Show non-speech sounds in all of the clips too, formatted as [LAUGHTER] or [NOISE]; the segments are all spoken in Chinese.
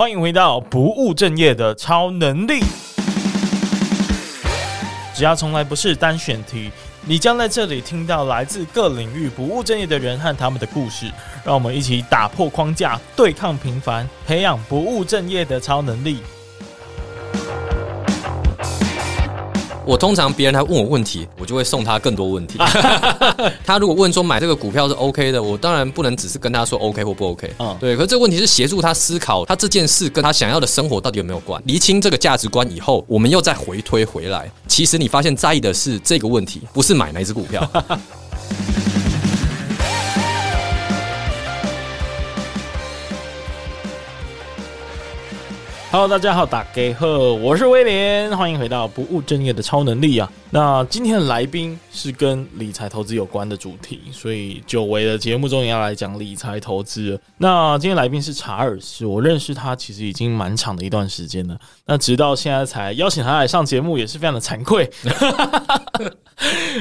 欢迎回到不务正业的超能力。只要从来不是单选题，你将在这里听到来自各领域不务正业的人和他们的故事。让我们一起打破框架，对抗平凡，培养不务正业的超能力。我通常别人来问我问题，我就会送他更多问题。[LAUGHS] 他如果问说买这个股票是 OK 的，我当然不能只是跟他说 OK 或不 OK。嗯，对。可是这个问题是协助他思考，他这件事跟他想要的生活到底有没有关？厘清这个价值观以后，我们又再回推回来。其实你发现在意的是这个问题，不是买哪只股票。[LAUGHS] Hello，大家好，大家好，我是威廉，欢迎回到不务正业的超能力啊。那今天的来宾是跟理财投资有关的主题，所以久违的节目中也要来讲理财投资。那今天来宾是查尔斯，我认识他其实已经蛮长的一段时间了，那直到现在才邀请他来上节目，也是非常的惭愧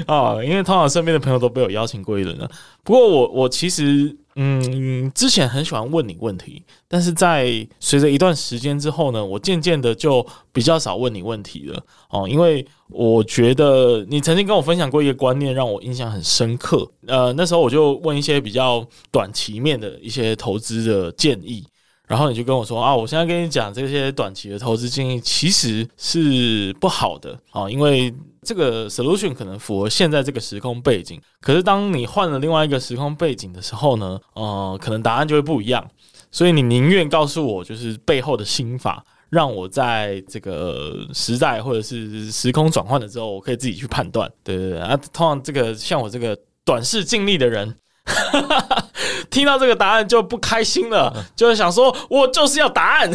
啊，[LAUGHS] 因为通常身边的朋友都被我邀请过一轮了。不过我我其实。嗯，之前很喜欢问你问题，但是在随着一段时间之后呢，我渐渐的就比较少问你问题了哦，因为我觉得你曾经跟我分享过一个观念，让我印象很深刻。呃，那时候我就问一些比较短期面的一些投资的建议，然后你就跟我说啊，我现在跟你讲这些短期的投资建议其实是不好的啊，因为。这个 solution 可能符合现在这个时空背景，可是当你换了另外一个时空背景的时候呢，呃，可能答案就会不一样。所以你宁愿告诉我就是背后的心法，让我在这个时代或者是时空转换了之后，我可以自己去判断。对对对啊，通常这个像我这个短视近利的人。[LAUGHS] 听到这个答案就不开心了，就是想说，我就是要答案，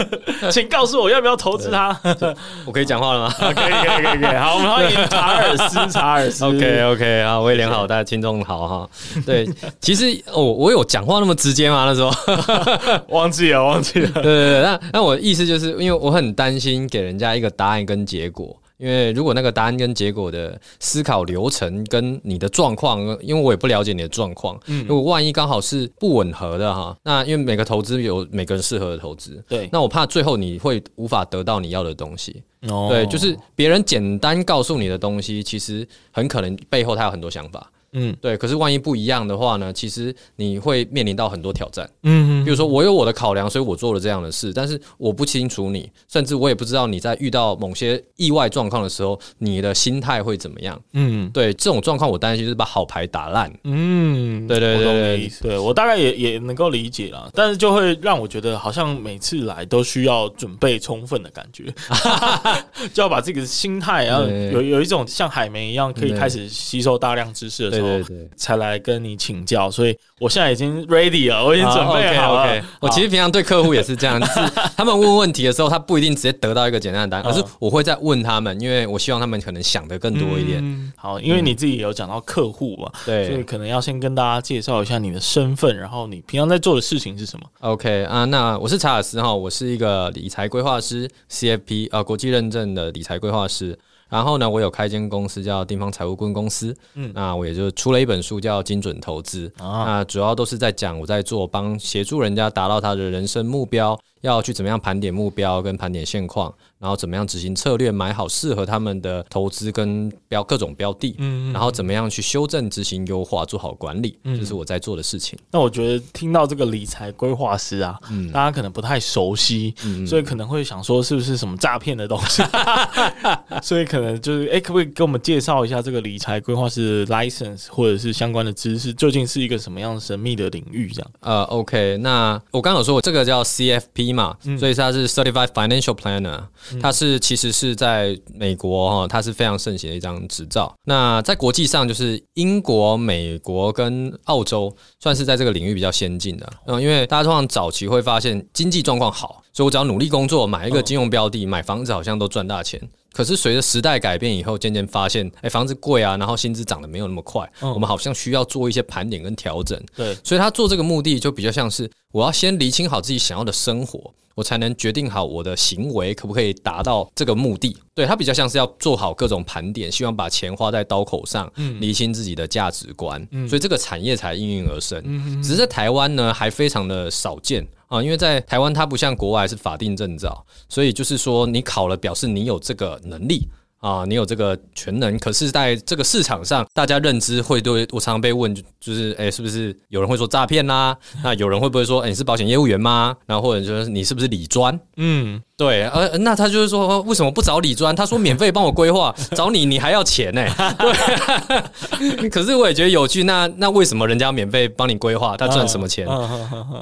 [LAUGHS] 请告诉我要不要投资它。[LAUGHS] 我可以讲话了吗？[LAUGHS] 可以，可以，可以，可以。好，我们欢迎查尔斯，查尔斯。OK，OK，好，威廉好，大家听众好哈。对，其实我我有讲话那么直接吗？那时候忘记了，忘记了。对对对，那那我的意思就是因为我很担心给人家一个答案跟结果。因为如果那个答案跟结果的思考流程跟你的状况，因为我也不了解你的状况，嗯，如果万一刚好是不吻合的哈，那因为每个投资有每个人适合的投资，对，那我怕最后你会无法得到你要的东西，哦，对，就是别人简单告诉你的东西，其实很可能背后他有很多想法。嗯，对。可是万一不一样的话呢？其实你会面临到很多挑战。嗯嗯。比如说，我有我的考量，所以我做了这样的事。但是我不清楚你，甚至我也不知道你在遇到某些意外状况的时候，你的心态会怎么样？嗯，对。这种状况，我担心就是把好牌打烂。嗯，对对对对，对，对我大概也也能够理解了。但是就会让我觉得，好像每次来都需要准备充分的感觉，[LAUGHS] 就要把这个心态，然后有有一种像海绵一样，可以开始吸收大量知识的时候。对对对，才来跟你请教，所以我现在已经 ready 了，我已经准备好了。Okay, okay, 我其实平常对客户也是这样，就是他们问问题的时候，他不一定直接得到一个简单的答案，[LAUGHS] 而是我会再问他们，因为我希望他们可能想的更多一点。嗯、好，因为你自己有讲到客户嘛，对，所以可能要先跟大家介绍一下你的身份，然后你平常在做的事情是什么？OK 啊，那我是查尔斯哈，我是一个理财规划师，CFP 啊，国际认证的理财规划师。然后呢，我有开一间公司叫地方财务顾问公司，嗯，那我也就出了一本书叫《精准投资》，啊，那主要都是在讲我在做帮协助人家达到他的人生目标。要去怎么样盘点目标跟盘点现况，然后怎么样执行策略，买好适合他们的投资跟标各种标的，嗯，然后怎么样去修正、执行、优化，做好管理，这是我在做的事情。那我觉得听到这个理财规划师啊，嗯，大家可能不太熟悉，嗯，所以可能会想说是不是什么诈骗的东西？[LAUGHS] 所以可能就是，哎，可不可以给我们介绍一下这个理财规划师 license 或者是相关的知识，究竟是一个什么样神秘的领域？这样？呃，OK，那我刚刚有说，我这个叫 CFP。嘛，所以他是 Certified Financial Planner，他是其实是在美国哈，它是非常盛行的一张执照。那在国际上，就是英国、美国跟澳洲算是在这个领域比较先进的。嗯，因为大家通常早期会发现经济状况好，所以我只要努力工作，买一个金融标的，买房子好像都赚大钱。可是随着时代改变以后，渐渐发现，哎，房子贵啊，然后薪资涨得没有那么快，我们好像需要做一些盘点跟调整。对，所以他做这个目的就比较像是，我要先厘清好自己想要的生活，我才能决定好我的行为可不可以达到这个目的。对，他比较像是要做好各种盘点，希望把钱花在刀口上，厘清自己的价值观。所以这个产业才应运而生。只是在台湾呢，还非常的少见。啊，因为在台湾它不像国外是法定证照，所以就是说你考了表示你有这个能力。啊，你有这个全能，可是在这个市场上，大家认知会对我常常被问，就是哎，是不是有人会说诈骗啦？那有人会不会说，哎，你是保险业务员吗？然后或者说你是不是理专？嗯。对，呃，那他就是说，为什么不找李专？他说免费帮我规划，[LAUGHS] 找你你还要钱呢？[LAUGHS] 对，[LAUGHS] 可是我也觉得有趣。那那为什么人家免费帮你规划？他赚什么钱？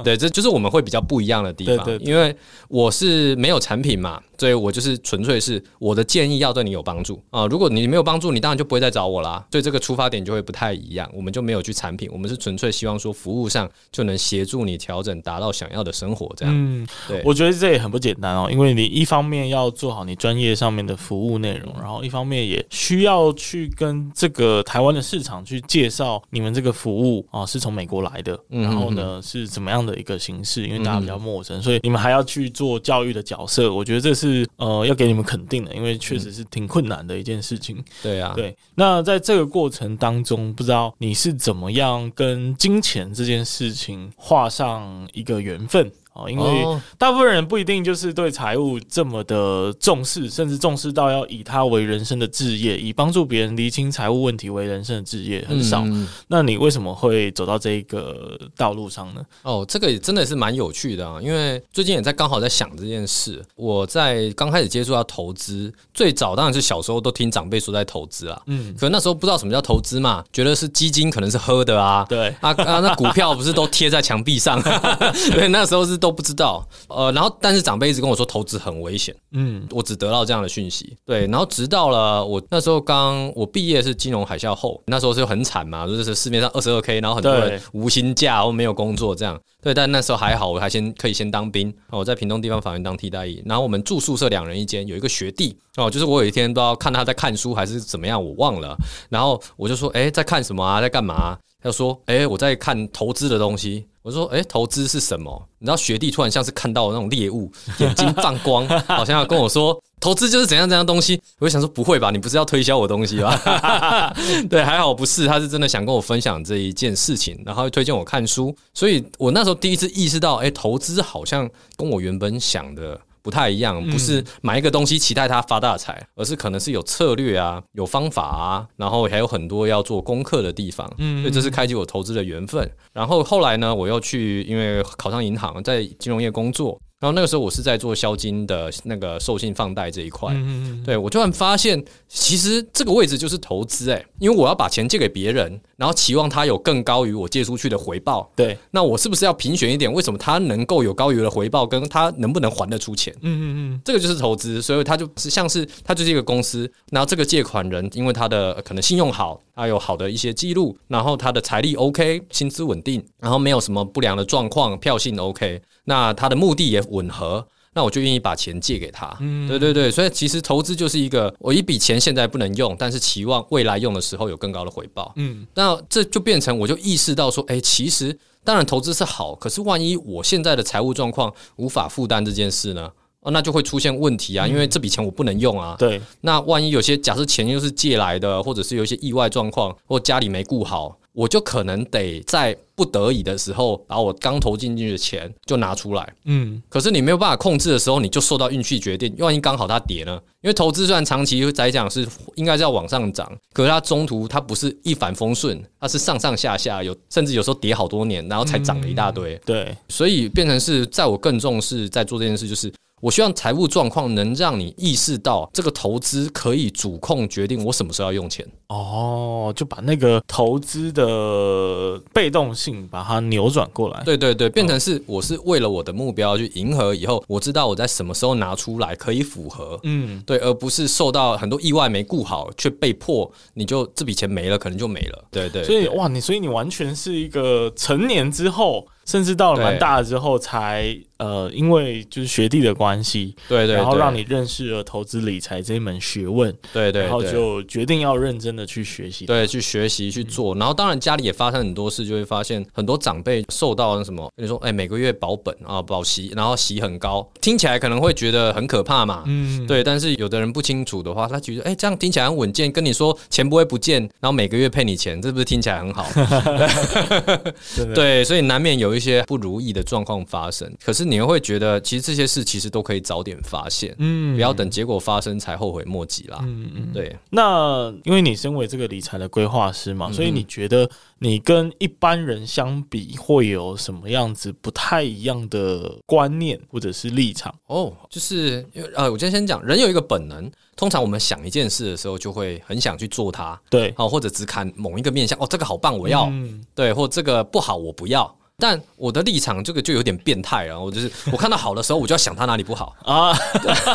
对，这就是我们会比较不一样的地方。对因为我是没有产品嘛，所以我就是纯粹是我的建议要对你有帮助啊。如果你没有帮助，你当然就不会再找我啦。所以这个出发点就会不太一样。我们就没有去产品，我们是纯粹希望说服务上就能协助你调整，达到想要的生活这样。嗯，对，我觉得这也很不简单哦，因为。你一方面要做好你专业上面的服务内容，然后一方面也需要去跟这个台湾的市场去介绍你们这个服务啊，是从美国来的，然后呢是怎么样的一个形式？因为大家比较陌生，所以你们还要去做教育的角色。我觉得这是呃要给你们肯定的，因为确实是挺困难的一件事情。对啊，对。那在这个过程当中，不知道你是怎么样跟金钱这件事情画上一个缘分？哦，因为大部分人不一定就是对财务这么的重视，甚至重视到要以它为人生的置业，以帮助别人厘清财务问题为人生的置业很少。嗯、那你为什么会走到这一个道路上呢？哦，这个也真的是蛮有趣的啊，因为最近也在刚好在想这件事。我在刚开始接触到投资，最早当然是小时候都听长辈说在投资啊，嗯，可那时候不知道什么叫投资嘛，觉得是基金可能是喝的啊，对啊啊，那股票不是都贴在墙壁上，[LAUGHS] 对，那时候是。都不知道，呃，然后但是长辈一直跟我说投资很危险，嗯，我只得到这样的讯息，对，然后直到了我那时候刚我毕业是金融海啸后，那时候是很惨嘛，就是市面上二十二 K，然后很多人无薪假或没有工作这样，对，但那时候还好，我还先可以先当兵，我在屏东地方法院当替代役，然后我们住宿舍两人一间，有一个学弟哦，就是我有一天不知道看他在看书还是怎么样，我忘了，然后我就说，哎，在看什么啊，在干嘛？他说，哎，我在看投资的东西。我说：“哎，投资是什么？你知道学弟突然像是看到那种猎物，[LAUGHS] 眼睛放光，[LAUGHS] 好像要跟我说投资就是怎样怎样东西。我就想说不会吧？你不是要推销我东西吧？[LAUGHS] 对，还好不是，他是真的想跟我分享这一件事情，然后推荐我看书。所以我那时候第一次意识到，哎，投资好像跟我原本想的。”不太一样，不是买一个东西期待它发大财，而是可能是有策略啊，有方法啊，然后还有很多要做功课的地方。嗯，所以这是开启我投资的缘分。然后后来呢，我又去因为考上银行，在金融业工作。然后那个时候我是在做销金的那个授信放贷这一块，嗯嗯对，我突然发现，其实这个位置就是投资哎，因为我要把钱借给别人，然后期望他有更高于我借出去的回报，对，那我是不是要评选一点？为什么他能够有高于的回报，跟他能不能还得出钱？嗯嗯嗯，这个就是投资，所以他就是像是他就是一个公司，然后这个借款人因为他的可能信用好，他有好的一些记录，然后他的财力 OK，薪资稳定，然后没有什么不良的状况，票性 OK。那他的目的也吻合，那我就愿意把钱借给他。嗯，对对对，所以其实投资就是一个，我一笔钱现在不能用，但是期望未来用的时候有更高的回报。嗯，那这就变成我就意识到说，哎，其实当然投资是好，可是万一我现在的财务状况无法负担这件事呢？哦，那就会出现问题啊，因为这笔钱我不能用啊。对，那万一有些假设钱又是借来的，或者是有一些意外状况，或家里没顾好。我就可能得在不得已的时候，把我刚投进去的钱就拿出来。嗯，可是你没有办法控制的时候，你就受到运气决定。万一刚好它跌呢？因为投资虽然长期来讲是应该是要往上涨，可是它中途它不是一帆风顺，它是上上下下，有甚至有时候跌好多年，然后才涨了一大堆。对，所以变成是在我更重视在做这件事，就是。我希望财务状况能让你意识到，这个投资可以主控决定我什么时候要用钱。哦，就把那个投资的被动性把它扭转过来。对对对，变成是我是为了我的目标去迎合以后，我知道我在什么时候拿出来可以符合。嗯，对，而不是受到很多意外没顾好，却被迫你就这笔钱没了，可能就没了。对对，对，所以哇，你所以你完全是一个成年之后。甚至到了蛮大了之后，才呃，因为就是学弟的关系，对对，然后让你认识了投资理财这一门学问，对对，然后就决定要认真的去学习，对，去学习去做。然后当然家里也发生很多事，就会发现很多长辈受到那什么，比如说哎，每个月保本啊，保息，然后息很高，听起来可能会觉得很可怕嘛，嗯，对。但是有的人不清楚的话，他觉得哎，这样听起来很稳健，跟你说钱不会不见，然后每个月配你钱，这不是听起来很好？[LAUGHS] [LAUGHS] 对，所以难免有。一些不如意的状况发生，可是你又会觉得，其实这些事其实都可以早点发现，嗯，不要等结果发生才后悔莫及啦。嗯嗯，对。那因为你身为这个理财的规划师嘛，所以你觉得你跟一般人相比会有什么样子不太一样的观念或者是立场？哦，就是呃，我今天先讲，人有一个本能，通常我们想一件事的时候，就会很想去做它，对，哦，或者只看某一个面向，哦，这个好棒，我要，嗯、对，或这个不好，我不要。但我的立场这个就有点变态了，我就是我看到好的时候，我就要想它哪里不好 [LAUGHS] 啊。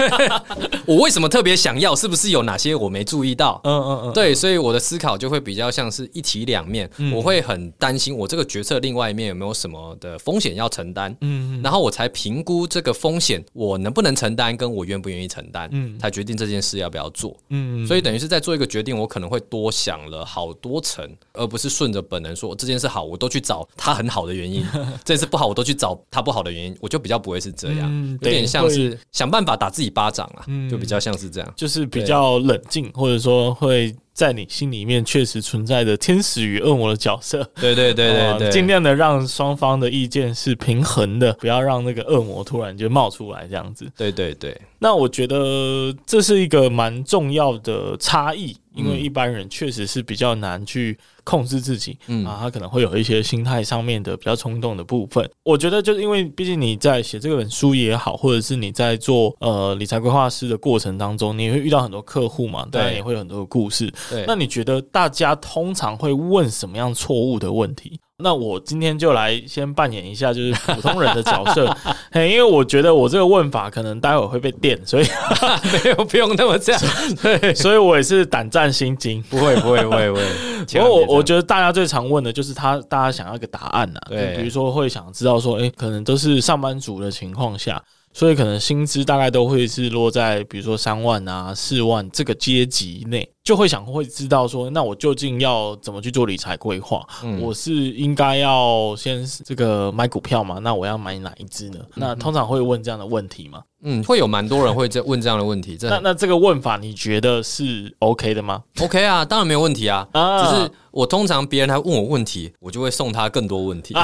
[LAUGHS] 我为什么特别想要？是不是有哪些我没注意到？嗯嗯嗯，对，所以我的思考就会比较像是一体两面。我会很担心我这个决策另外一面有没有什么的风险要承担。嗯，嗯然后我才评估这个风险我能不能承担，跟我愿不愿意承担，嗯，才决定这件事要不要做。嗯嗯，所以等于是在做一个决定，我可能会多想了好多层，而不是顺着本能说这件事好，我都去找它很好的原因。[LAUGHS] 这次不好，我都去找他不好的原因，我就比较不会是这样，嗯、有点像是想办法打自己巴掌啊，嗯、就比较像是这样，就是比较冷静，或者说会在你心里面确实存在的天使与恶魔的角色。对对对对 [LAUGHS] 对，尽量的让双方的意见是平衡的，不要让那个恶魔突然就冒出来这样子。对对对，那我觉得这是一个蛮重要的差异。因为一般人确实是比较难去控制自己，嗯啊，他可能会有一些心态上面的比较冲动的部分。我觉得就是因为毕竟你在写这本书也好，或者是你在做呃理财规划师的过程当中，你会遇到很多客户嘛，当然也会有很多的故事。对，那你觉得大家通常会问什么样错误的问题？那我今天就来先扮演一下就是普通人的角色，[LAUGHS] 嘿，因为我觉得我这个问法可能待会会被电，所以 [LAUGHS] 没有不用那么这样，对，所以我也是胆战心惊，不会不会不会不会。不过我我觉得大家最常问的就是他，大家想要一个答案呐、啊，对，比如说会想知道说，哎，可能都是上班族的情况下。所以可能薪资大概都会是落在比如说三万啊、四万这个阶级内，就会想会知道说，那我究竟要怎么去做理财规划？嗯、我是应该要先这个买股票嘛？那我要买哪一只呢？嗯、那通常会问这样的问题吗？嗯，会有蛮多人会这问这样的问题。那那这个问法你觉得是 OK 的吗？OK 啊，当然没有问题啊。啊，只是我通常别人来问我问题，我就会送他更多问题。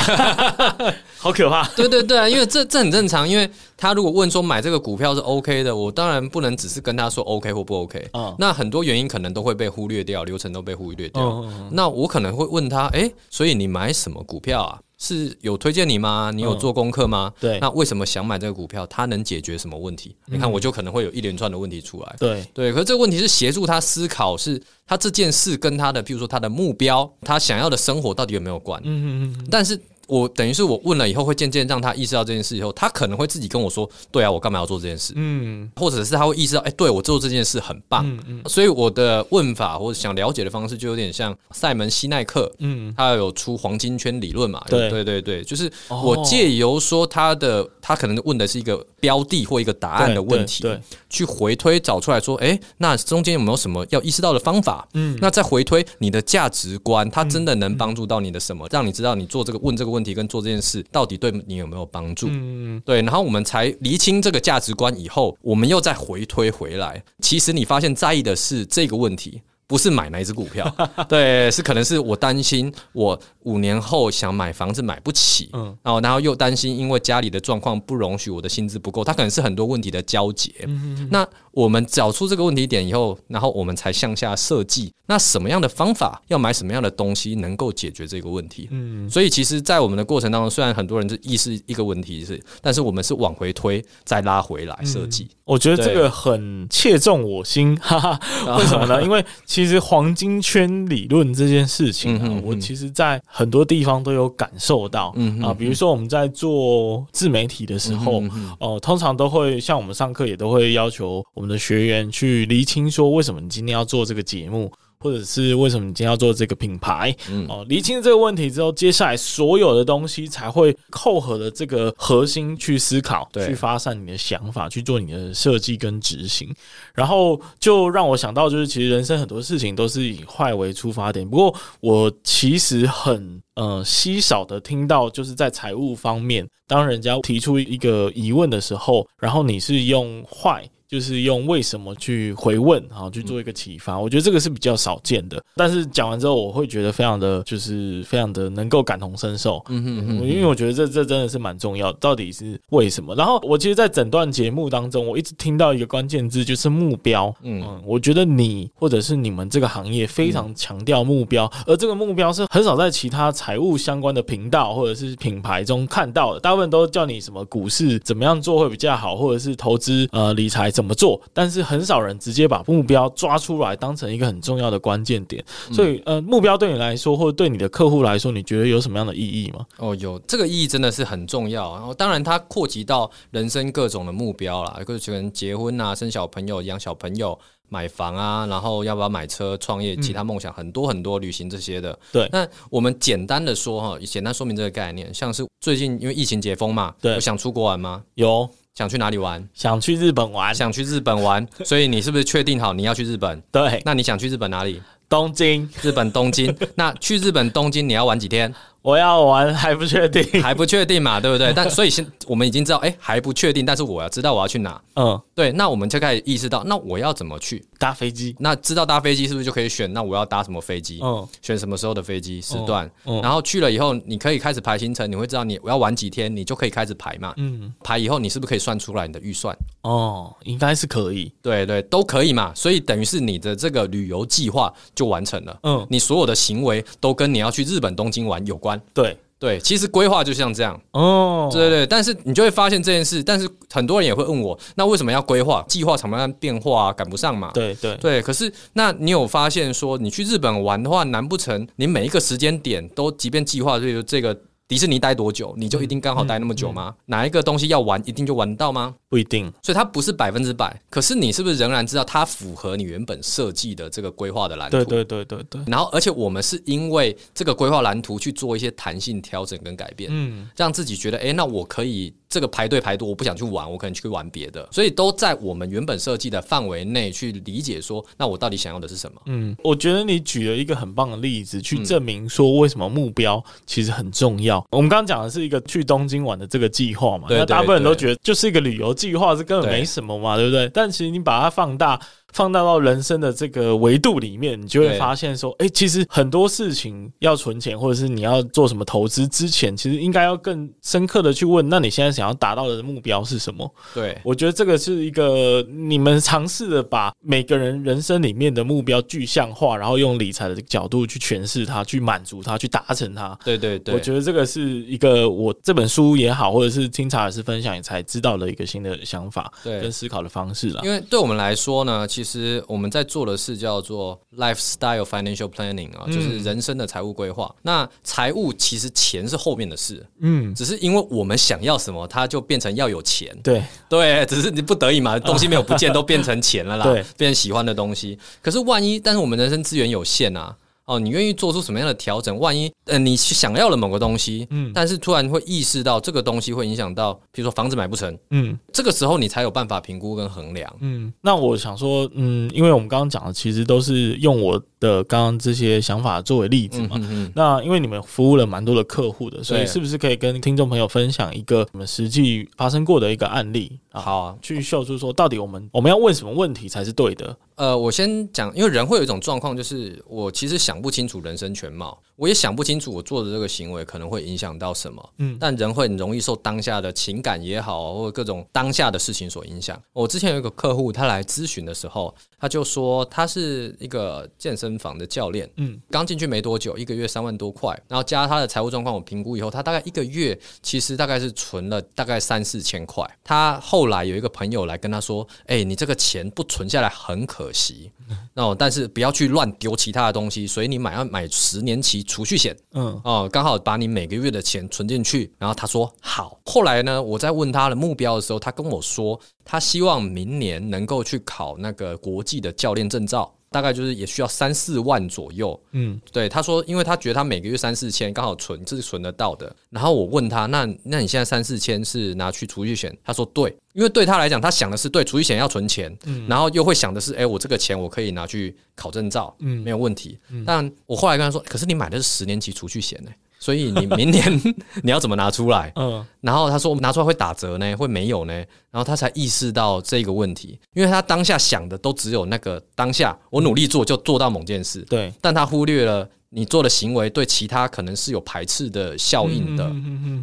[LAUGHS] 好可怕！对对对啊，因为这这很正常。因为他如果问说买这个股票是 OK 的，我当然不能只是跟他说 OK 或不 OK。嗯，那很多原因可能都会被忽略掉，流程都被忽略掉。嗯嗯嗯，那我可能会问他，哎，所以你买什么股票啊？是有推荐你吗？你有做功课吗？嗯、对，那为什么想买这个股票？它能解决什么问题？嗯、你看，我就可能会有一连串的问题出来。对对，可是这个问题是协助他思考，是他这件事跟他的，譬如说他的目标，他想要的生活到底有没有关？嗯嗯嗯。但是。我等于是我问了以后，会渐渐让他意识到这件事以后，他可能会自己跟我说：“对啊，我干嘛要做这件事？”嗯，或者是他会意识到：“哎，对我做这件事很棒。”嗯嗯。所以我的问法或者想了解的方式，就有点像赛门西奈克，嗯，他有出黄金圈理论嘛？对对对对，就是我借由说他的，他可能问的是一个标的或一个答案的问题，对，去回推找出来说：“哎，那中间有没有什么要意识到的方法？”嗯，那再回推你的价值观，它真的能帮助到你的什么，让你知道你做这个问这个问题。问题跟做这件事到底对你有没有帮助？嗯，对，然后我们才厘清这个价值观以后，我们又再回推回来。其实你发现在意的是这个问题。不是买哪一只股票，[LAUGHS] 对，是可能是我担心我五年后想买房子买不起，嗯，然后然后又担心因为家里的状况不容许我的薪资不够，它可能是很多问题的交结。嗯那我们找出这个问题点以后，然后我们才向下设计，那什么样的方法要买什么样的东西能够解决这个问题？嗯，所以其实，在我们的过程当中，虽然很多人是意识一个问题是，但是我们是往回推再拉回来设计。嗯，我觉得这个很切中我心，[LAUGHS] 哈哈，为什么呢？[LAUGHS] 因为。其实黄金圈理论这件事情啊，我其实在很多地方都有感受到，啊，比如说我们在做自媒体的时候，哦、通常都会像我们上课也都会要求我们的学员去厘清说，为什么你今天要做这个节目。或者是为什么你今天要做这个品牌？嗯，哦，厘清这个问题之后，接下来所有的东西才会扣合的这个核心去思考，对，去发散你的想法，去做你的设计跟执行。然后就让我想到，就是其实人生很多事情都是以坏为出发点。不过我其实很呃稀少的听到，就是在财务方面，当人家提出一个疑问的时候，然后你是用坏。就是用为什么去回问，啊去做一个启发。我觉得这个是比较少见的。但是讲完之后，我会觉得非常的就是非常的能够感同身受。嗯哼嗯哼，因为我觉得这这真的是蛮重要。到底是为什么？然后我其实，在整段节目当中，我一直听到一个关键字，就是目标。嗯，我觉得你或者是你们这个行业非常强调目标，而这个目标是很少在其他财务相关的频道或者是品牌中看到的。大部分都叫你什么股市怎么样做会比较好，或者是投资呃理财怎么做，但是很少人直接把目标抓出来当成一个很重要的关键点。所以呃，目标对你来说，或者对你的客户来说，你觉得有什么样的意义吗？哦，有这个意义真的是很重要。然后当然它扩及到人生各种的目标啦，就是可能结婚啊、生小朋友、养小朋友。买房啊，然后要不要买车、创业、其他梦想很多很多，旅行这些的。对，那我们简单的说哈，简单说明这个概念，像是最近因为疫情解封嘛，对，有想出国玩吗？有，想去哪里玩？想去日本玩，想去日本玩。[LAUGHS] 所以你是不是确定好你要去日本？对，那你想去日本哪里？东京，日本东京。[LAUGHS] 那去日本东京你要玩几天？我要玩还不确定，还不确定嘛，对不对？但 [LAUGHS] 所以现我们已经知道，哎，还不确定，但是我要知道我要去哪。嗯，对，那我们就开始意识到，那我要怎么去？搭飞机。那知道搭飞机是不是就可以选？那我要搭什么飞机？嗯，选什么时候的飞机时段？嗯，然后去了以后，你可以开始排行程，你会知道你我要玩几天，你就可以开始排嘛。嗯，排以后你是不是可以算出来你的预算？哦，应该是可以。对对，都可以嘛。所以等于是你的这个旅游计划就完成了。嗯，你所有的行为都跟你要去日本东京玩有关。对。对，其实规划就像这样哦，对对对，但是你就会发现这件事，但是很多人也会问我，那为什么要规划？计划常常变化啊，赶不上嘛。对对对，可是那你有发现说，你去日本玩的话，难不成你每一个时间点都即便计划这个这个？迪士尼待多久，你就一定刚好待那么久吗？嗯嗯嗯、哪一个东西要玩，一定就玩到吗？不一定。所以它不是百分之百。可是你是不是仍然知道它符合你原本设计的这个规划的蓝图？对对对对对。然后，而且我们是因为这个规划蓝图去做一些弹性调整跟改变，嗯，让自己觉得，哎，那我可以。这个排队排多，我不想去玩，我可能去玩别的，所以都在我们原本设计的范围内去理解说，那我到底想要的是什么？嗯，我觉得你举了一个很棒的例子，去证明说为什么目标其实很重要。嗯、我们刚刚讲的是一个去东京玩的这个计划嘛，那大部分人都觉得就是一个旅游计划，这根本没什么嘛，对，对不对？但其实你把它放大。放大到人生的这个维度里面，你就会发现说，哎，其实很多事情要存钱，或者是你要做什么投资之前，其实应该要更深刻的去问，那你现在想要达到的目标是什么？对，我觉得这个是一个你们尝试的把每个人人生里面的目标具象化，然后用理财的角度去诠释它，去满足它，去达成它。对对对，我觉得这个是一个我这本书也好，或者是听查尔斯分享也才知道的一个新的想法，对，跟思考的方式了。因为对我们来说呢，其实我们在做的事叫做 lifestyle financial planning 啊，就是人生的财务规划。那财务其实钱是后面的事，嗯，只是因为我们想要什么，它就变成要有钱。对对，只是你不得已嘛，东西没有不见，都变成钱了啦，[LAUGHS] 对，变成喜欢的东西。可是万一，但是我们人生资源有限啊。哦，你愿意做出什么样的调整？万一呃，你想要了某个东西，嗯，但是突然会意识到这个东西会影响到，比如说房子买不成，嗯，这个时候你才有办法评估跟衡量，嗯。那我想说，嗯，因为我们刚刚讲的其实都是用我的刚刚这些想法作为例子嘛。嗯嗯嗯，那因为你们服务了蛮多的客户的，所以是不是可以跟听众朋友分享一个你们实际发生过的一个案例？好啊，去秀出说到底我们我们要问什么问题才是对的？呃，我先讲，因为人会有一种状况，就是我其实想不清楚人生全貌，我也想不清楚我做的这个行为可能会影响到什么。嗯，但人会很容易受当下的情感也好，或者各种当下的事情所影响。我之前有一个客户，他来咨询的时候，他就说他是一个健身房的教练，嗯，刚进去没多久，一个月三万多块，然后加他的财务状况，我评估以后，他大概一个月其实大概是存了大概三四千块。他后来有一个朋友来跟他说：“哎，你这个钱不存下来很可。”可惜，哦，但是不要去乱丢其他的东西，所以你买要买十年期储蓄险，嗯，哦，刚好把你每个月的钱存进去。然后他说好。后来呢，我在问他的目标的时候，他跟我说，他希望明年能够去考那个国际的教练证照。大概就是也需要三四万左右，嗯，对，他说，因为他觉得他每个月三四千刚好存，这是存得到的。然后我问他，那那你现在三四千是拿去储蓄险？他说对，因为对他来讲，他想的是对储蓄险要存钱，嗯，然后又会想的是，哎，我这个钱我可以拿去考证照，嗯，没有问题。但我后来跟他说，可是你买的是十年期储蓄险呢？所以你明年 [LAUGHS] 你要怎么拿出来？嗯，然后他说拿出来会打折呢，会没有呢？然后他才意识到这个问题，因为他当下想的都只有那个当下，我努力做就做到某件事，对，但他忽略了。你做的行为对其他可能是有排斥的效应的，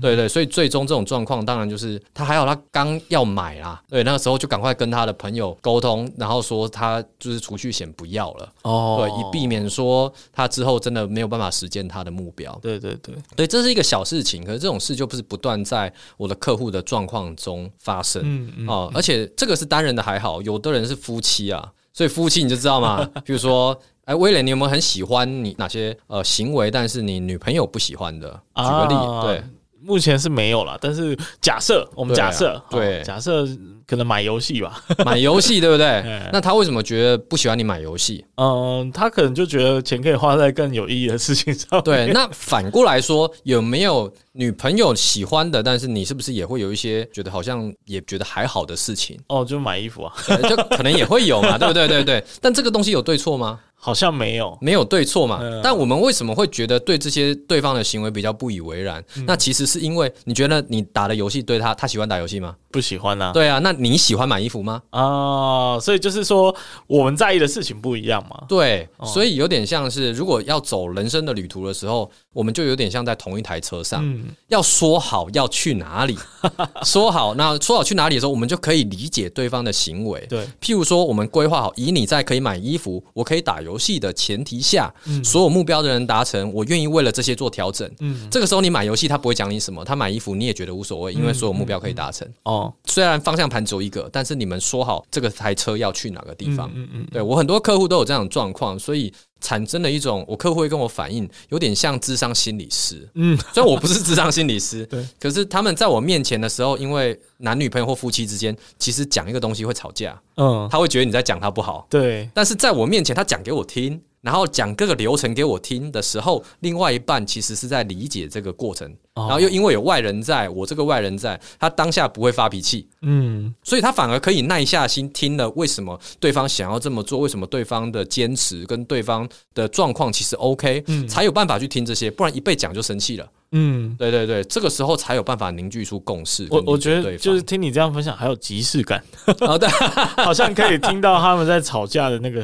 对对，所以最终这种状况当然就是他还好，他刚要买啦，对，那个时候就赶快跟他的朋友沟通，然后说他就是储蓄险不要了，哦，对，以避免说他之后真的没有办法实现他的目标。对对对，对，这是一个小事情，可是这种事就不是不断在我的客户的状况中发生，哦，而且这个是单人的还好，有的人是夫妻啊，所以夫妻你就知道嘛？[LAUGHS] 比如说。哎，威廉，你有没有很喜欢你哪些呃行为，但是你女朋友不喜欢的？举个例，啊、对，目前是没有了。但是假设我们假设，对假设可能买游戏吧，[LAUGHS] 买游戏对不对？[LAUGHS] 那他为什么觉得不喜欢你买游戏？嗯，他可能就觉得钱可以花在更有意义的事情上。对，那反过来说，有没有女朋友喜欢的，但是你是不是也会有一些觉得好像也觉得还好的事情？哦，就买衣服啊，就可能也会有嘛，对不对？对对。但这个东西有对错吗？好像没有，没有对错嘛。嗯、但我们为什么会觉得对这些对方的行为比较不以为然？嗯、那其实是因为你觉得你打的游戏对他，他喜欢打游戏吗？不喜欢啊。对啊，那你喜欢买衣服吗？啊，所以就是说我们在意的事情不一样嘛。对，所以有点像是如果要走人生的旅途的时候，我们就有点像在同一台车上，嗯、要说好要去哪里，[LAUGHS] 说好那说好去哪里的时候，我们就可以理解对方的行为。对，譬如说我们规划好，以你在可以买衣服，我可以打游。游戏的前提下，所有目标的人达成，我愿意为了这些做调整。嗯，这个时候你买游戏，他不会讲你什么；他买衣服，你也觉得无所谓，因为所有目标可以达成。哦，虽然方向盘只有一个，但是你们说好这个台车要去哪个地方。嗯嗯，对，我很多客户都有这样的状况，所以。产生了一种，我客户会跟我反映，有点像智商心理师。嗯，虽然我不是智商心理师，[LAUGHS] 对，可是他们在我面前的时候，因为男女朋友或夫妻之间，其实讲一个东西会吵架。嗯，他会觉得你在讲他不好。对，但是在我面前，他讲给我听。然后讲各个流程给我听的时候，另外一半其实是在理解这个过程，然后又因为有外人在，我这个外人在，他当下不会发脾气，嗯，所以他反而可以耐下心听了为什么对方想要这么做，为什么对方的坚持跟对方的状况其实 OK，嗯，才有办法去听这些，不然一被讲就生气了，嗯，对对对，这个时候才有办法凝聚出共识。我我觉得就是听你这样分享，还有即视感，好的，[LAUGHS] 好像可以听到他们在吵架的那个。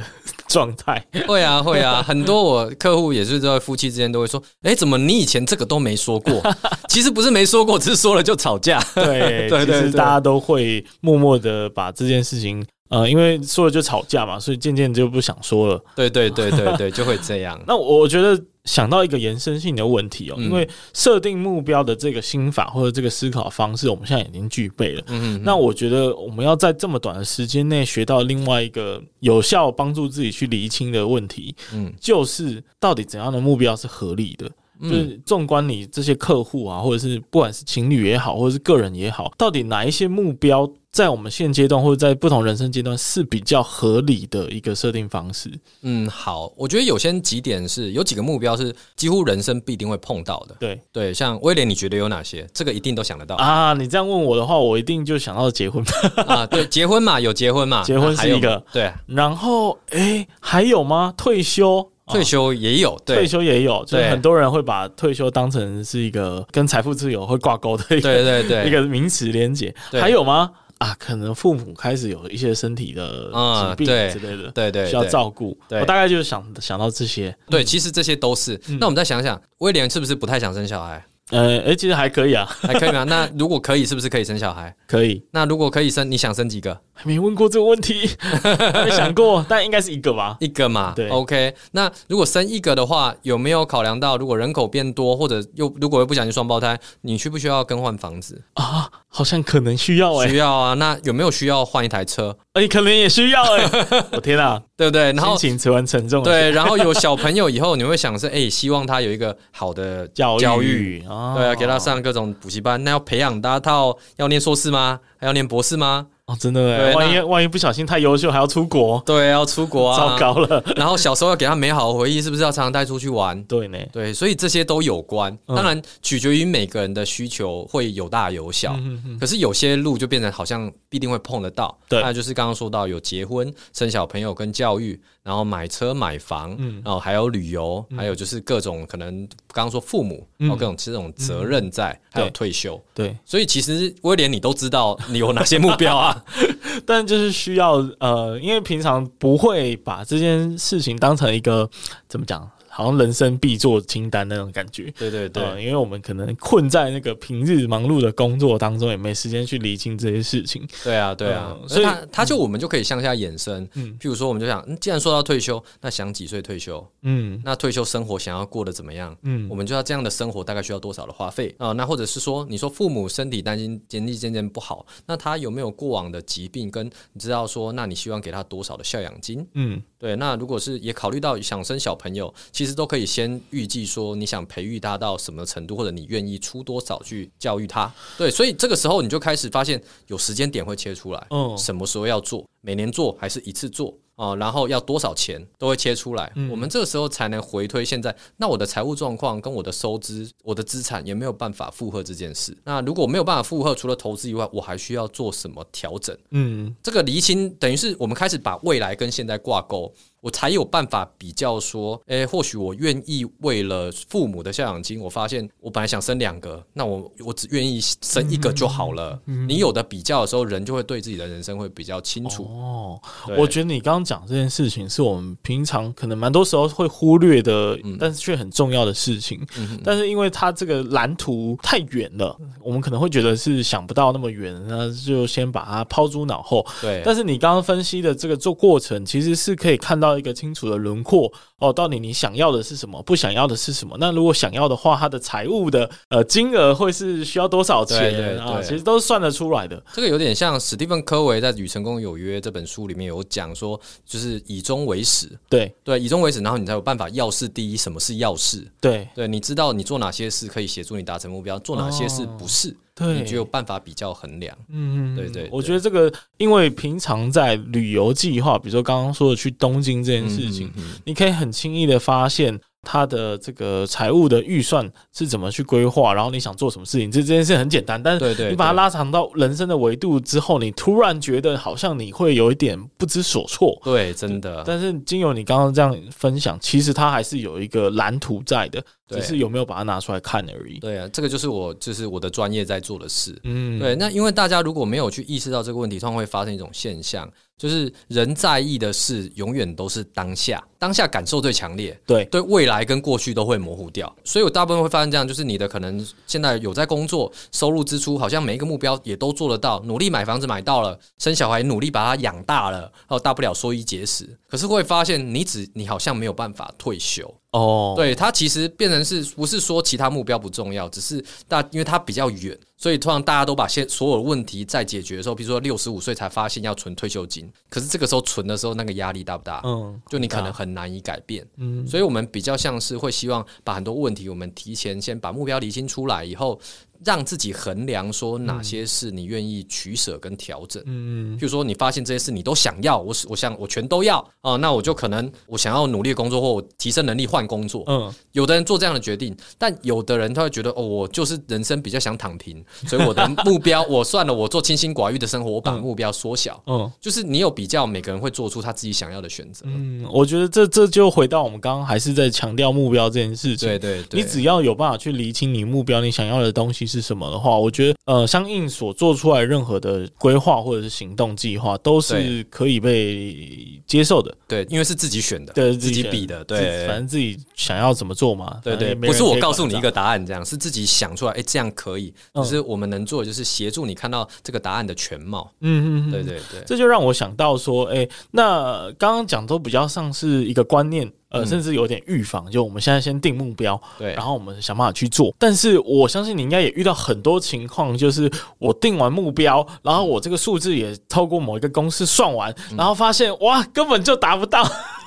状态会啊会啊，很多我客户也是在夫妻之间都会说，哎，怎么你以前这个都没说过？[LAUGHS] 其实不是没说过，只是说了就吵架。对 [LAUGHS] 对对，其实大家都会默默的把这件事情，呃，因为说了就吵架嘛，所以渐渐就不想说了。对对对对对，就会这样。[LAUGHS] 那我觉得。想到一个延伸性的问题哦，因为设定目标的这个心法或者这个思考方式，我们现在已经具备了。嗯哼，那我觉得我们要在这么短的时间内学到另外一个有效帮助自己去厘清的问题，嗯，就是到底怎样的目标是合理的？就是纵观你这些客户啊，或者是不管是情侣也好，或者是个人也好，到底哪一些目标在我们现阶段或者在不同人生阶段是比较合理的一个设定方式？嗯，好，我觉得有些几点是有几个目标是几乎人生必定会碰到的。对对，像威廉，你觉得有哪些？这个一定都想得到啊！你这样问我的话，我一定就想到结婚 [LAUGHS] 啊。对，结婚嘛，有结婚嘛，[LAUGHS] 结婚是一个对。然后，哎，还有吗？退休。退休也有，对，退休也有，就是很多人会把退休当成是一个跟财富自由会挂钩的一个对对对 [LAUGHS] 一个名词连接。还有吗？啊，可能父母开始有一些身体的疾病之类的，对对，需要照顾。我大概就是想想到这些。对，其实这些都是。那我们再想想，威廉是不是不太想生小孩？呃，哎，其实还可以啊，还可以啊？那如果可以，是不是可以生小孩？[LAUGHS] 可以。那如果可以生，你想生几个？还没问过这个问题，[LAUGHS] 还没想过，但应该是一个吧？一个嘛。对，OK。那如果生一个的话，有没有考量到如果人口变多，或者又如果又不小心双胞胎，你需不需要更换房子啊？好像可能需要哎，需要啊。那有没有需要换一台车？哎，可能也需要哎。[LAUGHS] 我天啊，对不对？然后心情突然沉重。对，然后有小朋友以后，你会想是哎，希望他有一个好的教育，教育对啊，给他上各种补习班。那要培养他，他要念硕士吗？还要念博士吗？哦，真的哎，万一万一不小心太优秀，还要出国，对，要出国啊，糟糕了。[LAUGHS] 然后小时候要给他美好的回忆，是不是要常常带出去玩？[LAUGHS] 对呢，对，所以这些都有关。当然，取决于每个人的需求会有大有小。可是有些路就变成好像必定会碰得到。对，那就是刚刚说到有结婚、生小朋友跟教育，然后买车买房，然后还有旅游，还有就是各种可能刚刚说父母，然后各种这种责任在，还有退休。对，所以其实威廉，你都知道你有哪些目标啊？[LAUGHS] [LAUGHS] 但就是需要呃，因为平常不会把这件事情当成一个怎么讲？好像人生必做清单那种感觉，对对对、呃，因为我们可能困在那个平日忙碌的工作当中，也没时间去理清这些事情。对啊，对啊，呃、所以他他就我们就可以向下延伸，嗯，譬如说，我们就想，既然说到退休，那想几岁退休？嗯，那退休生活想要过得怎么样？嗯，我们就要这样的生活大概需要多少的花费啊、呃？那或者是说，你说父母身体担心经济渐渐不好，那他有没有过往的疾病？跟你知道说，那你希望给他多少的孝养金？嗯，对，那如果是也考虑到想生小朋友，其实。都可以先预计说你想培育他到什么程度，或者你愿意出多少去教育他。对，所以这个时候你就开始发现有时间点会切出来，嗯，什么时候要做，每年做还是一次做。啊，然后要多少钱都会切出来，嗯、我们这个时候才能回推现在，那我的财务状况跟我的收支、我的资产也没有办法负荷这件事。那如果没有办法负荷，除了投资以外，我还需要做什么调整？嗯，这个厘清等于是我们开始把未来跟现在挂钩，我才有办法比较说，诶，或许我愿意为了父母的孝养金，我发现我本来想生两个，那我我只愿意生一个就好了。嗯、你有的比较的时候，人就会对自己的人生会比较清楚。哦，我觉得你刚刚。讲这件事情是我们平常可能蛮多时候会忽略的，但是却很重要的事情。但是因为它这个蓝图太远了，我们可能会觉得是想不到那么远，那就先把它抛诸脑后。对，但是你刚刚分析的这个做过程，其实是可以看到一个清楚的轮廓哦。到底你想要的是什么，不想要的是什么？那如果想要的话，它的财务的呃金额会是需要多少钱啊？其实都是算得出来的。这个有点像史蒂芬·科维在《与成功有约》这本书里面有讲说。就是以终为始，对对，以终为始，然后你才有办法要事第一。什么是要事？对对，你知道你做哪些事可以协助你达成目标，做哪些事不是，对，你就有办法比较衡量。嗯嗯，对对，我觉得这个，因为平常在旅游计划，比如说刚刚说的去东京这件事情，你可以很轻易的发现。他的这个财务的预算是怎么去规划？然后你想做什么事情？这这件事很简单，但是你把它拉长到人生的维度之后，你突然觉得好像你会有一点不知所措。对，真的。但是经由你刚刚这样分享，其实它还是有一个蓝图在的，只是有没有把它拿出来看而已。对啊，这个就是我就是我的专业在做的事。嗯，对。那因为大家如果没有去意识到这个问题，通常会发生一种现象。就是人在意的事，永远都是当下，当下感受最强烈。对，对未来跟过去都会模糊掉。所以我大部分会发现这样，就是你的可能现在有在工作，收入支出好像每一个目标也都做得到，努力买房子买到了，生小孩努力把他养大了，然后大不了缩衣节食。可是会发现你只你好像没有办法退休。哦，对，它其实变成是不是说其他目标不重要，只是大因为它比较远，所以通常大家都把现所有的问题在解决的时候，比如说六十五岁才发现要存退休金，可是这个时候存的时候那个压力大不大？嗯，就你可能很难以改变。嗯，所以我们比较像是会希望把很多问题我们提前先把目标厘清出来以后。让自己衡量说哪些是你愿意取舍跟调整，嗯，譬如说你发现这些事你都想要，我我想我全都要啊，那我就可能我想要努力工作或我提升能力换工作，嗯，有的人做这样的决定，但有的人他会觉得哦，我就是人生比较想躺平，所以我的目标我算了，我做清心寡欲的生活，我把目标缩小，嗯，就是你有比较，每个人会做出他自己想要的选择，嗯，我觉得这这就回到我们刚刚还是在强调目标这件事情，对对对，你只要有办法去厘清你目标，你想要的东西是什么的话，我觉得呃，相应所做出来任何的规划或者是行动计划，都是可以被接受的。对，因为是自己选的，对，自己比的，对，反正自己想要怎么做嘛。对对，不是我告诉你一个答案，这样是自己想出来，哎，这样可以。只是我们能做的就是协助你看到这个答案的全貌。嗯嗯，对对对，这就让我想到说，哎，那刚刚讲都比较像是一个观念。呃，甚至有点预防，就我们现在先定目标，对，然后我们想办法去做。但是我相信你应该也遇到很多情况，就是我定完目标，然后我这个数字也透过某一个公式算完，然后发现哇，根本就达不到。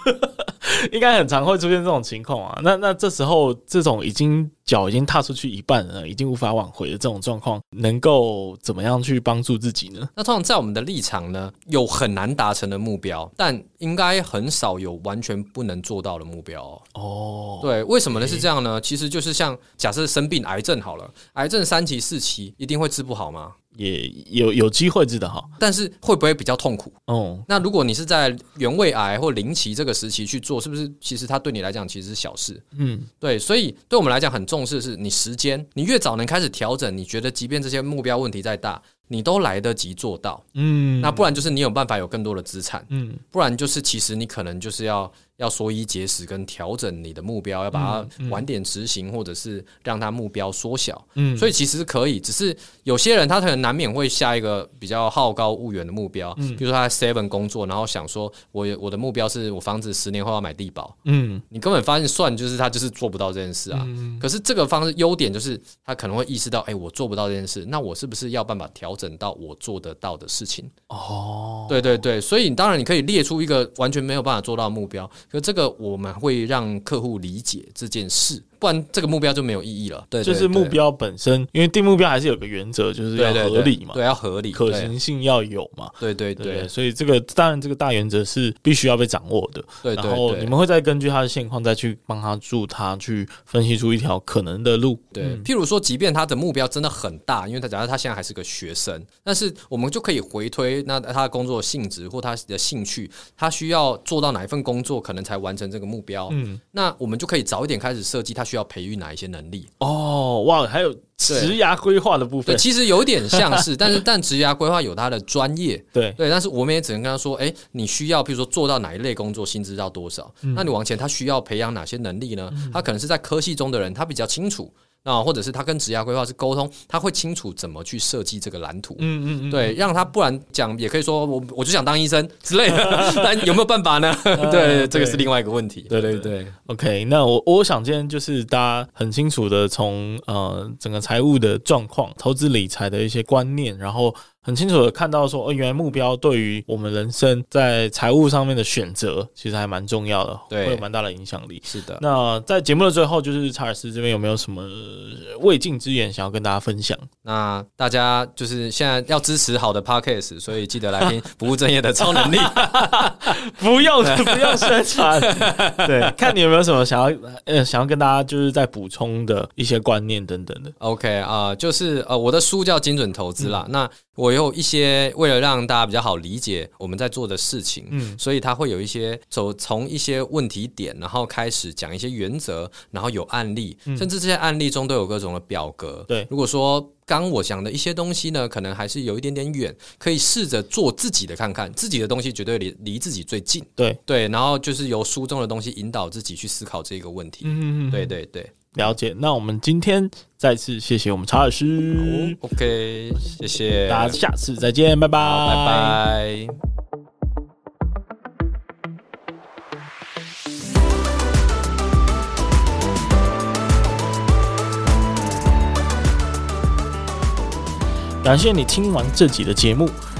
[LAUGHS] 应该很常会出现这种情况啊。那那这时候，这种已经脚已经踏出去一半了，已经无法挽回的这种状况，能够怎么样去帮助自己呢？那通常在我们的立场呢，有很难达成的目标，但应该很少有完全不能做到的目标哦。哦，对，为什么呢？是这样呢？其实就是像假设生病癌症好了，癌症三期四期一定会治不好吗？也有有机会治得好，但是会不会比较痛苦？哦，那如果你是在原位癌或临期这个时期去做，是不是其实它对你来讲其实是小事？嗯，对，所以对我们来讲很重视的是你时间，你越早能开始调整，你觉得即便这些目标问题再大，你都来得及做到。嗯，那不然就是你有办法有更多的资产，嗯，不然就是其实你可能就是要。要缩衣节食跟调整你的目标，要把它晚点执行，或者是让它目标缩小。嗯，所以其实可以，只是有些人他可能难免会下一个比较好高骛远的目标。嗯，比如说他在 Seven 工作，然后想说我我的目标是我房子十年后要买地保。嗯，你根本发现算就是他就是做不到这件事啊。嗯，可是这个方式优点就是他可能会意识到，哎，我做不到这件事，那我是不是要办法调整到我做得到的事情？哦，对对对，所以当然你可以列出一个完全没有办法做到的目标，可这个我们会让客户理解这件事，不然这个目标就没有意义了。对，就是目标本身，因为定目标还是有个原则，就是要合理嘛，对，要合理，可行性要有嘛。对对对，所以这个当然这个大原则是必须要被掌握的。对，然后你们会再根据他的现况再去帮他助他去分析出一条可能的路。对，譬如说，即便他的目标真的很大，因为他假设他现在还是个学生，但是我们就可以回推，那他的工作性质或他的兴趣，他需要做到哪一份工作，可能才完成这个目标。嗯，那我们就可以早一点开始设计，他需要培育哪一些能力。哦，哇，还有职涯规划的部分，其实有点像是，[LAUGHS] 但是但职涯规划有他的专业，对对，但是我们也只能跟他说，哎，你需要，比如说做到哪一类工作，薪资到多少？嗯，那你往前，他需要培养哪些能力呢？他可能是在科系中的人，他比较清楚。啊，或者是他跟职业规划是沟通，他会清楚怎么去设计这个蓝图。嗯嗯嗯，对，让他不然讲也可以说我我就想当医生之类的，[LAUGHS] 但有没有办法呢？[LAUGHS] 对，这个是另外一个问题。对对对，OK，那我我想今天就是大家很清楚的从呃整个财务的状况、投资理财的一些观念，然后。很清楚的看到说，哦，原来目标对于我们人生在财务上面的选择，其实还蛮重要的，对，会有蛮大的影响力。是的。那在节目的最后，就是查尔斯这边有没有什么未尽之言想要跟大家分享？那大家就是现在要支持好的 Podcast，所以记得来听不务正业的超能力。[LAUGHS] 不用不用宣传，[LAUGHS] 对，看你有没有什么想要呃想要跟大家就是再补充的一些观念等等的。OK 啊、呃，就是呃我的书叫精准投资啦，嗯、那我。也有一些为了让大家比较好理解我们在做的事情，嗯，所以他会有一些走从一些问题点，然后开始讲一些原则，然后有案例，甚至这些案例中都有各种的表格。对，如果说刚我讲的一些东西呢，可能还是有一点点远，可以试着做自己的看看，自己的东西绝对离离自己最近。对对，然后就是由书中的东西引导自己去思考这个问题。嗯嗯嗯，对对对。了解，那我们今天再次谢谢我们查尔斯。OK，谢谢大家，下次再见，拜拜，拜拜。感谢你听完这集的节目。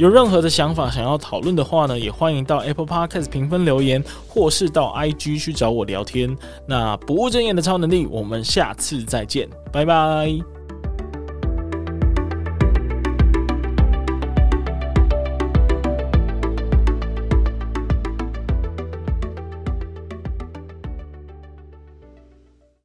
有任何的想法想要讨论的话呢，也欢迎到 Apple Podcast 评分留言，或是到 IG 去找我聊天。那不务正业的超能力，我们下次再见，拜拜。